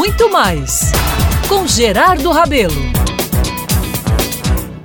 muito mais com Gerardo Rabelo.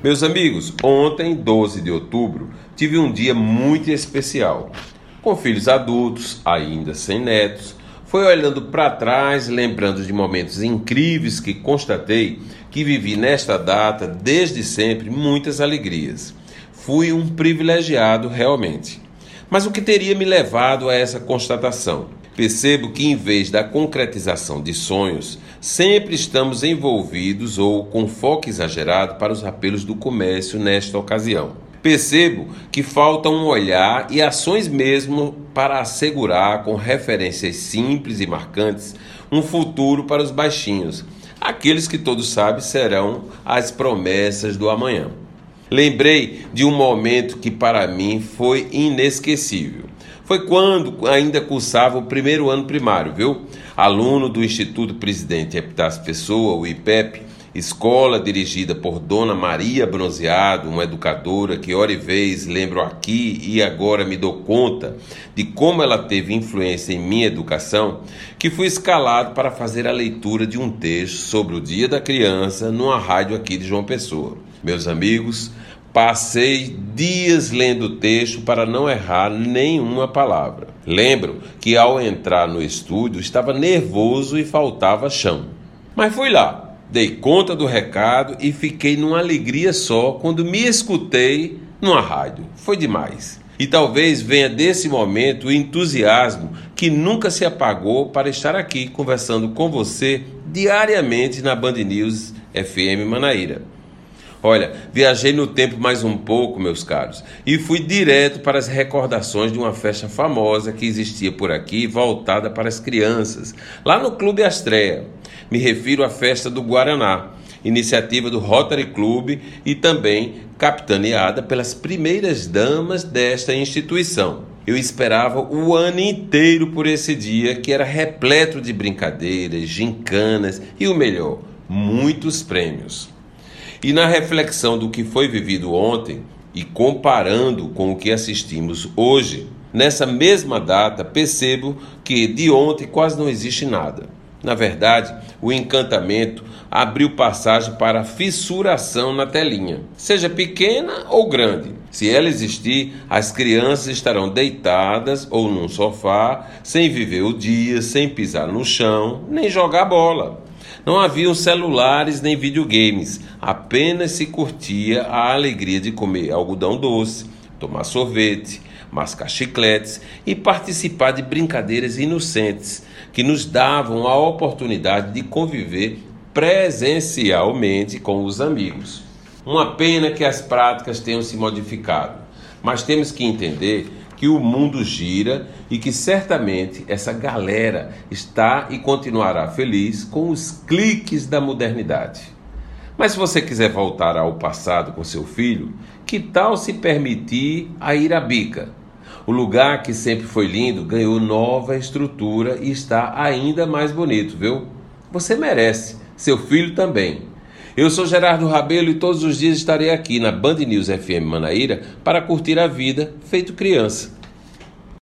Meus amigos, ontem, 12 de outubro, tive um dia muito especial. Com filhos adultos, ainda sem netos, foi olhando para trás, lembrando de momentos incríveis que constatei que vivi nesta data desde sempre muitas alegrias. Fui um privilegiado realmente. Mas o que teria me levado a essa constatação? Percebo que, em vez da concretização de sonhos, sempre estamos envolvidos ou com foco exagerado para os apelos do comércio nesta ocasião. Percebo que falta um olhar e ações mesmo para assegurar, com referências simples e marcantes, um futuro para os baixinhos, aqueles que todos sabem serão as promessas do amanhã. Lembrei de um momento que para mim foi inesquecível. Foi quando ainda cursava o primeiro ano primário, viu? Aluno do Instituto Presidente Epitácio Pessoa, o IPEP, Escola dirigida por Dona Maria Bronzeado, uma educadora que hora e vez lembro aqui e agora me dou conta de como ela teve influência em minha educação, que fui escalado para fazer a leitura de um texto sobre o Dia da Criança numa rádio aqui de João Pessoa. Meus amigos, Passei dias lendo o texto para não errar nenhuma palavra. Lembro que ao entrar no estúdio estava nervoso e faltava chão. Mas fui lá, Dei conta do recado e fiquei numa alegria só quando me escutei numa rádio. Foi demais. E talvez venha desse momento o entusiasmo que nunca se apagou para estar aqui conversando com você diariamente na Band News FM Manaíra. Olha, viajei no tempo mais um pouco, meus caros, e fui direto para as recordações de uma festa famosa que existia por aqui, voltada para as crianças, lá no Clube Astreia. Me refiro à festa do Guaraná, iniciativa do Rotary Club e também capitaneada pelas primeiras damas desta instituição. Eu esperava o ano inteiro por esse dia que era repleto de brincadeiras, gincanas e o melhor, muitos prêmios. E na reflexão do que foi vivido ontem e comparando com o que assistimos hoje, nessa mesma data percebo que de ontem quase não existe nada. Na verdade, o encantamento abriu passagem para fissuração na telinha, seja pequena ou grande. Se ela existir, as crianças estarão deitadas ou num sofá, sem viver o dia, sem pisar no chão, nem jogar bola. Não haviam celulares nem videogames, apenas se curtia a alegria de comer algodão doce, tomar sorvete, mascar chicletes e participar de brincadeiras inocentes que nos davam a oportunidade de conviver presencialmente com os amigos. Uma pena que as práticas tenham se modificado, mas temos que entender que o mundo gira e que certamente essa galera está e continuará feliz com os cliques da modernidade. Mas se você quiser voltar ao passado com seu filho, que tal se permitir a ir à bica? O lugar que sempre foi lindo ganhou nova estrutura e está ainda mais bonito, viu? Você merece, seu filho também. Eu sou Gerardo Rabelo e todos os dias estarei aqui na Band News FM Manaíra para curtir a vida feito criança.